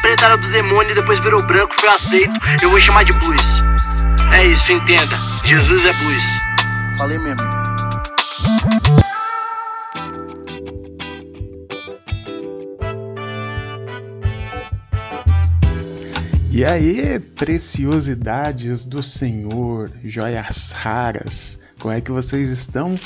preta era do demônio e depois virou branco, foi aceito. Eu vou chamar de blues. É isso, entenda. Jesus é blues. Falei mesmo. E aí, preciosidades do Senhor, joias raras, como é que vocês estão?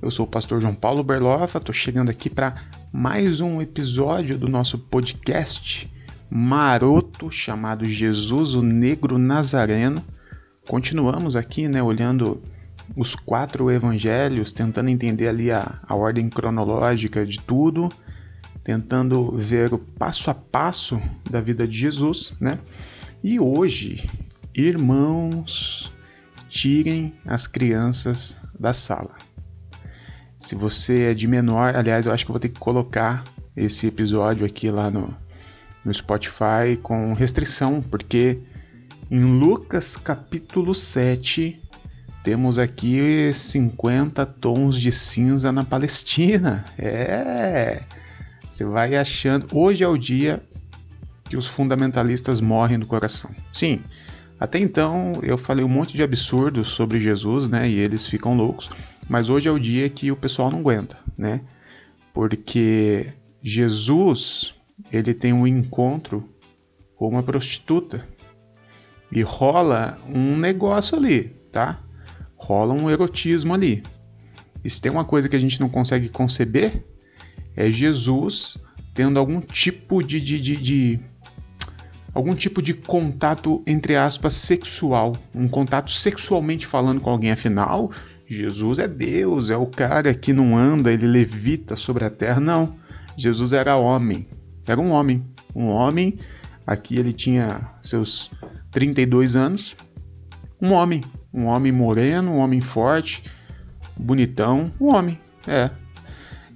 Eu sou o pastor João Paulo Berlofa, tô chegando aqui para mais um episódio do nosso podcast maroto chamado Jesus o Negro Nazareno. Continuamos aqui, né, olhando os quatro evangelhos, tentando entender ali a, a ordem cronológica de tudo tentando ver o passo a passo da vida de Jesus, né? E hoje, irmãos, tirem as crianças da sala. Se você é de menor, aliás, eu acho que vou ter que colocar esse episódio aqui lá no, no Spotify com restrição, porque em Lucas capítulo 7 temos aqui 50 tons de cinza na Palestina. É! Você vai achando. Hoje é o dia que os fundamentalistas morrem do coração. Sim, até então eu falei um monte de absurdos sobre Jesus, né? E eles ficam loucos. Mas hoje é o dia que o pessoal não aguenta, né? Porque Jesus, ele tem um encontro com uma prostituta. E rola um negócio ali, tá? Rola um erotismo ali. E se tem uma coisa que a gente não consegue conceber, é Jesus tendo algum tipo de, de, de, de algum tipo de contato, entre aspas, sexual, um contato sexualmente falando com alguém. Afinal, Jesus é Deus, é o cara que não anda, ele levita sobre a terra. Não, Jesus era homem, era um homem, um homem. Aqui ele tinha seus 32 anos, um homem, um homem moreno, um homem forte, bonitão, um homem, é,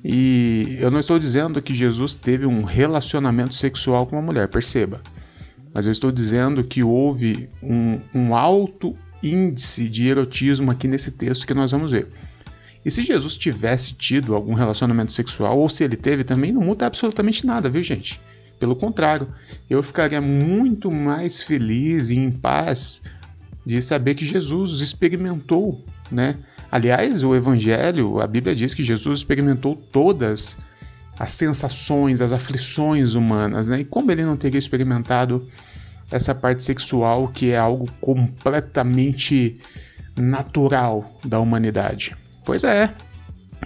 e eu não estou dizendo que Jesus teve um relacionamento sexual com uma mulher, perceba. Mas eu estou dizendo que houve um, um alto índice de erotismo aqui nesse texto que nós vamos ver. E se Jesus tivesse tido algum relacionamento sexual, ou se ele teve também, não muda absolutamente nada, viu, gente? Pelo contrário, eu ficaria muito mais feliz e em paz de saber que Jesus experimentou, né? Aliás, o Evangelho, a Bíblia diz que Jesus experimentou todas as sensações, as aflições humanas, né? E como ele não teria experimentado essa parte sexual que é algo completamente natural da humanidade? Pois é,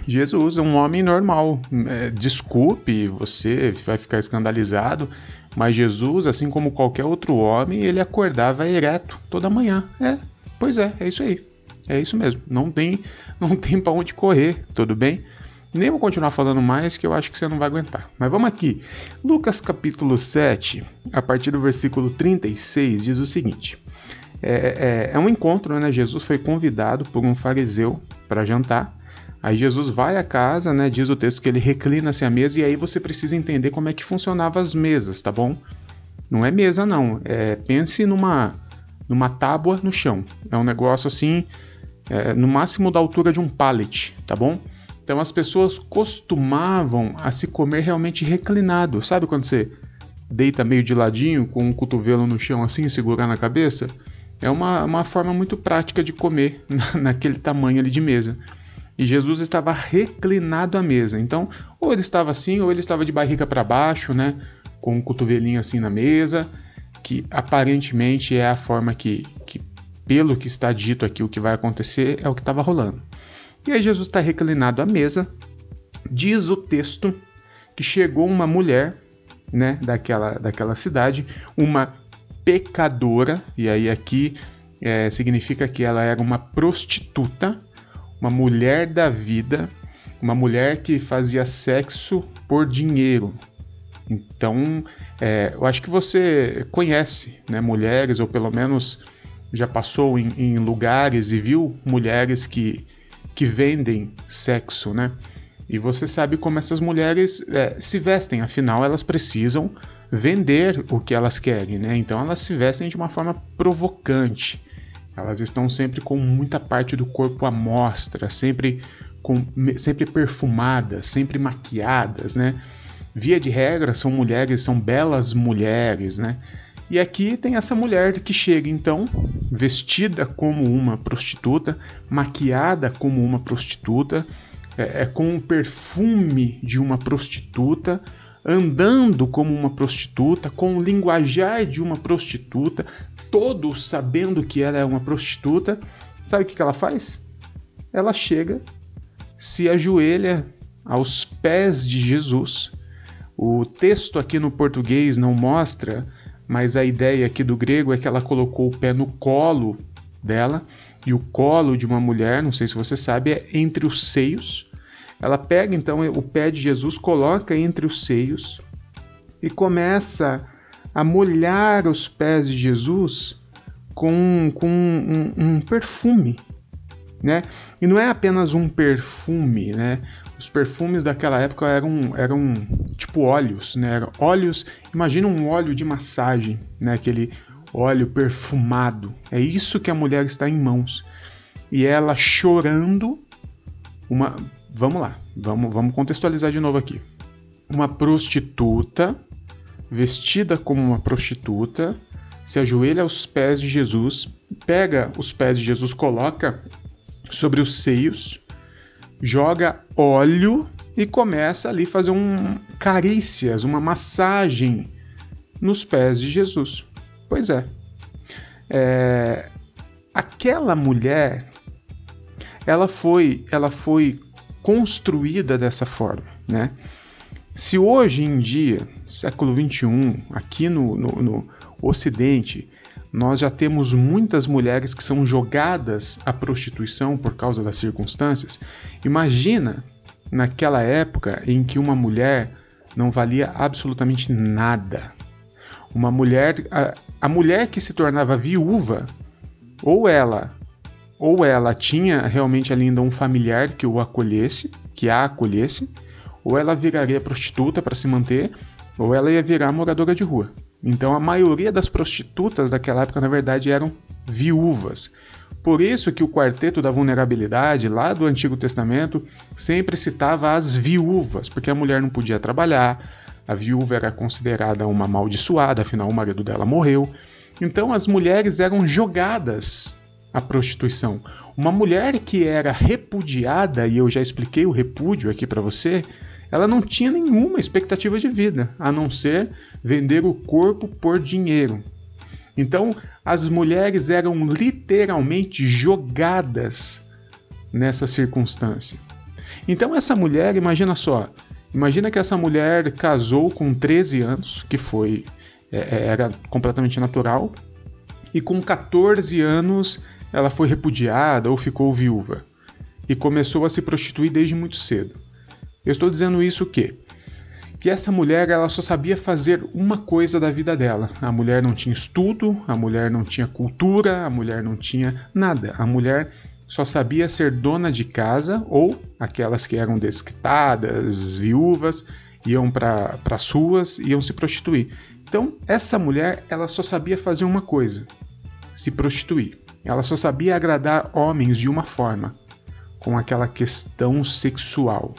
Jesus é um homem normal. É, desculpe, você vai ficar escandalizado, mas Jesus, assim como qualquer outro homem, ele acordava ereto toda manhã. É, pois é, é isso aí. É isso mesmo. Não tem, não tem para onde correr, tudo bem? Nem vou continuar falando mais que eu acho que você não vai aguentar. Mas vamos aqui. Lucas capítulo 7, a partir do versículo 36, diz o seguinte: é, é, é um encontro, né? Jesus foi convidado por um fariseu para jantar. Aí Jesus vai à casa, né? Diz o texto que ele reclina-se à mesa, e aí você precisa entender como é que funcionavam as mesas, tá bom? Não é mesa, não. É, pense numa, numa tábua no chão. É um negócio assim é, no máximo da altura de um pallet, tá bom? Então as pessoas costumavam a se comer realmente reclinado. Sabe quando você deita meio de ladinho com um cotovelo no chão assim segurar na cabeça? É uma, uma forma muito prática de comer naquele tamanho ali de mesa. E Jesus estava reclinado à mesa. Então, ou ele estava assim, ou ele estava de barriga para baixo, né? Com um cotovelinho assim na mesa, que aparentemente é a forma que, que pelo que está dito aqui, o que vai acontecer é o que estava rolando. E aí Jesus está reclinado à mesa, diz o texto que chegou uma mulher, né, daquela, daquela cidade, uma pecadora, e aí aqui é, significa que ela era uma prostituta, uma mulher da vida, uma mulher que fazia sexo por dinheiro. Então, é, eu acho que você conhece, né, mulheres, ou pelo menos já passou em, em lugares e viu mulheres que, que vendem sexo, né? E você sabe como essas mulheres é, se vestem, afinal elas precisam vender o que elas querem, né? Então elas se vestem de uma forma provocante. Elas estão sempre com muita parte do corpo à mostra, sempre com sempre perfumadas, sempre maquiadas, né? via de regra, são mulheres, são belas mulheres, né? E aqui tem essa mulher que chega então, vestida como uma prostituta, maquiada como uma prostituta, é, é, com o perfume de uma prostituta, andando como uma prostituta, com o linguajar de uma prostituta, todos sabendo que ela é uma prostituta. Sabe o que ela faz? Ela chega, se ajoelha aos pés de Jesus. O texto aqui no português não mostra mas a ideia aqui do grego é que ela colocou o pé no colo dela, e o colo de uma mulher, não sei se você sabe, é entre os seios. Ela pega então o pé de Jesus, coloca entre os seios e começa a molhar os pés de Jesus com, com um, um perfume, né? E não é apenas um perfume, né? Os perfumes daquela época eram, eram tipo óleos, né? Eram óleos, imagina um óleo de massagem, né? Aquele óleo perfumado. É isso que a mulher está em mãos. E ela chorando, uma, vamos lá, vamos, vamos contextualizar de novo aqui. Uma prostituta vestida como uma prostituta se ajoelha aos pés de Jesus, pega os pés de Jesus, coloca sobre os seios, joga óleo e começa ali fazer um carícias, uma massagem nos pés de Jesus. Pois é. é aquela mulher, ela foi, ela foi construída dessa forma, né? Se hoje em dia, século 21, aqui no, no, no Ocidente, nós já temos muitas mulheres que são jogadas à prostituição por causa das circunstâncias. Imagina naquela época em que uma mulher não valia absolutamente nada. Uma mulher, a, a mulher que se tornava viúva, ou ela, ou ela tinha realmente ainda um familiar que o acolhesse, que a acolhesse, ou ela viraria prostituta para se manter, ou ela ia virar moradora de rua. Então a maioria das prostitutas daquela época, na verdade, eram viúvas. Por isso que o quarteto da vulnerabilidade, lá do Antigo Testamento, sempre citava as viúvas, porque a mulher não podia trabalhar, a viúva era considerada uma amaldiçoada, afinal o marido dela morreu. Então as mulheres eram jogadas à prostituição. Uma mulher que era repudiada, e eu já expliquei o repúdio aqui para você, ela não tinha nenhuma expectativa de vida, a não ser vender o corpo por dinheiro. Então, as mulheres eram literalmente jogadas nessa circunstância. Então, essa mulher, imagina só, imagina que essa mulher casou com 13 anos, que foi é, é, era completamente natural, e com 14 anos ela foi repudiada ou ficou viúva e começou a se prostituir desde muito cedo. Eu estou dizendo isso o quê? Que essa mulher ela só sabia fazer uma coisa da vida dela. A mulher não tinha estudo, a mulher não tinha cultura, a mulher não tinha nada. A mulher só sabia ser dona de casa ou aquelas que eram desquitadas, viúvas, iam para as ruas, iam se prostituir. Então, essa mulher, ela só sabia fazer uma coisa: se prostituir. Ela só sabia agradar homens de uma forma, com aquela questão sexual.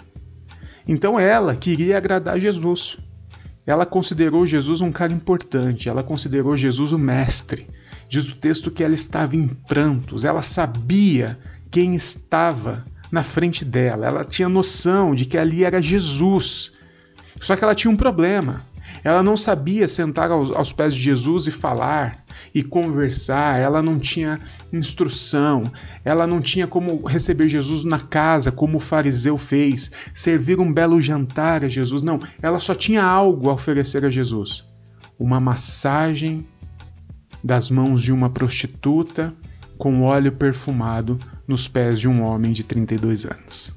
Então ela queria agradar Jesus. Ela considerou Jesus um cara importante, ela considerou Jesus o mestre. Diz o texto que ela estava em prantos, ela sabia quem estava na frente dela, ela tinha noção de que ali era Jesus. Só que ela tinha um problema. Ela não sabia sentar aos, aos, pés de Jesus e falar e conversar, ela não tinha instrução, ela não tinha como receber Jesus na casa, como o fariseu fez, servir um belo jantar a Jesus. Não, ela só tinha algo a oferecer a Jesus: uma massagem das mãos de uma prostituta com óleo perfumado nos pés de um homem de 32 anos.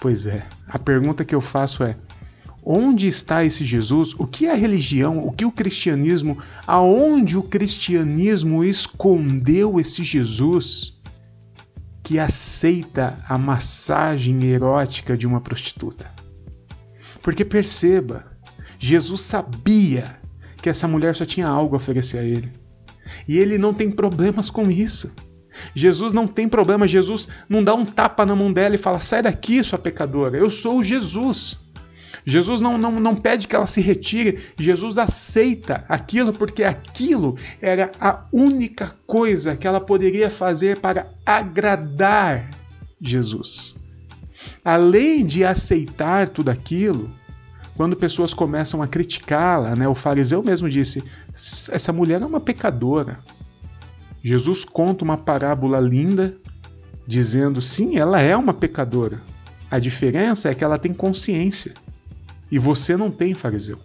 Pois é, a pergunta que eu faço é: Onde está esse Jesus? O que é a religião? O que o cristianismo? Aonde o cristianismo escondeu esse Jesus que aceita a massagem erótica de uma prostituta? Porque perceba, Jesus sabia que essa mulher só tinha algo a oferecer a ele. E ele não tem problemas com isso. Jesus não tem problema, Jesus não dá um tapa na mão dela e fala: sai daqui, sua pecadora, eu sou Jesus. Jesus não, não, não pede que ela se retire, Jesus aceita aquilo porque aquilo era a única coisa que ela poderia fazer para agradar Jesus. Além de aceitar tudo aquilo, quando pessoas começam a criticá-la, né, o fariseu mesmo disse: essa mulher é uma pecadora. Jesus conta uma parábola linda, dizendo: sim, ela é uma pecadora. A diferença é que ela tem consciência e você não tem, fariseu.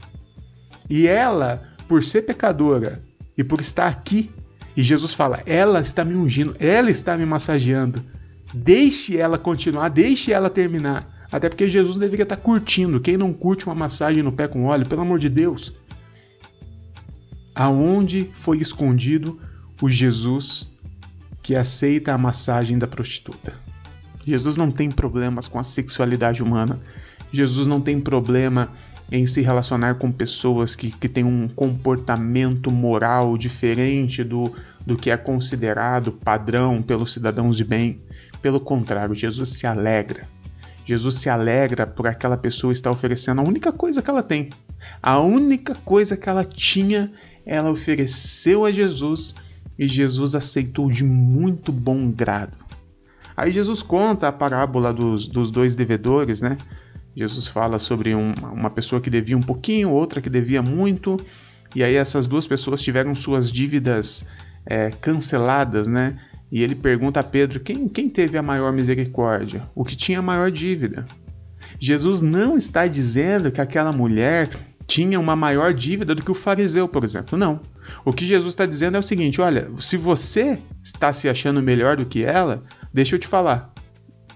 E ela, por ser pecadora e por estar aqui, e Jesus fala: ela está me ungindo, ela está me massageando. Deixe ela continuar, deixe ela terminar. Até porque Jesus deveria estar curtindo. Quem não curte uma massagem no pé com óleo, pelo amor de Deus? Aonde foi escondido o Jesus que aceita a massagem da prostituta? Jesus não tem problemas com a sexualidade humana. Jesus não tem problema em se relacionar com pessoas que, que têm um comportamento moral diferente do, do que é considerado padrão pelos cidadãos de bem. Pelo contrário, Jesus se alegra Jesus se alegra por aquela pessoa estar oferecendo a única coisa que ela tem. A única coisa que ela tinha, ela ofereceu a Jesus e Jesus aceitou de muito bom grado. Aí Jesus conta a parábola dos, dos dois devedores, né? Jesus fala sobre um, uma pessoa que devia um pouquinho, outra que devia muito, e aí essas duas pessoas tiveram suas dívidas é, canceladas, né? E ele pergunta a Pedro quem, quem teve a maior misericórdia, o que tinha a maior dívida. Jesus não está dizendo que aquela mulher tinha uma maior dívida do que o fariseu, por exemplo. Não. O que Jesus está dizendo é o seguinte: olha, se você está se achando melhor do que ela, deixa eu te falar.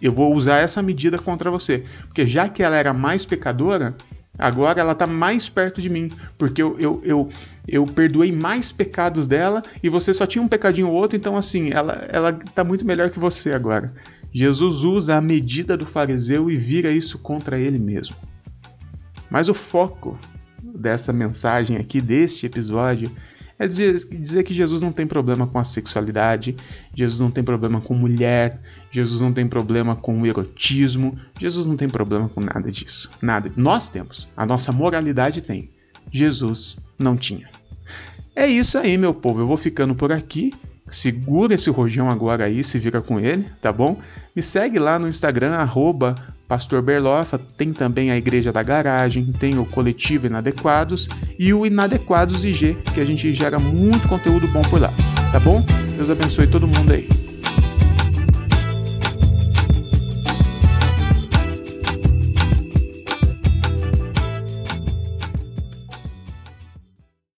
Eu vou usar essa medida contra você. Porque já que ela era mais pecadora, Agora ela está mais perto de mim, porque eu, eu, eu, eu perdoei mais pecados dela e você só tinha um pecadinho ou outro, então assim, ela, ela tá muito melhor que você agora. Jesus usa a medida do fariseu e vira isso contra ele mesmo. Mas o foco dessa mensagem aqui, deste episódio, é dizer, dizer que Jesus não tem problema com a sexualidade, Jesus não tem problema com mulher, Jesus não tem problema com o erotismo, Jesus não tem problema com nada disso. Nada. Nós temos. A nossa moralidade tem. Jesus não tinha. É isso aí, meu povo. Eu vou ficando por aqui. Segura esse rojão agora aí, se vira com ele, tá bom? Me segue lá no Instagram, arroba Pastor Berlofa, tem também a Igreja da Garagem, tem o Coletivo Inadequados e o Inadequados IG, que a gente gera muito conteúdo bom por lá, tá bom? Deus abençoe todo mundo aí.